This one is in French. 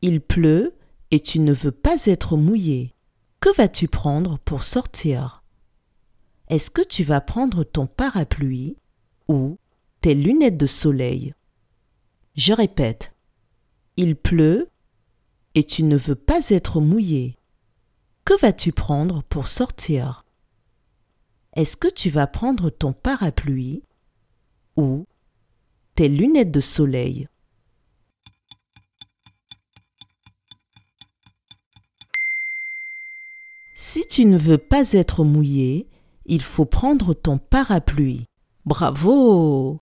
Il pleut et tu ne veux pas être mouillé. Que vas-tu prendre pour sortir? Est-ce que tu vas prendre ton parapluie ou tes lunettes de soleil? Je répète. Il pleut et tu ne veux pas être mouillé. Que vas-tu prendre pour sortir? Est-ce que tu vas prendre ton parapluie ou tes lunettes de soleil? Si tu ne veux pas être mouillé, il faut prendre ton parapluie. Bravo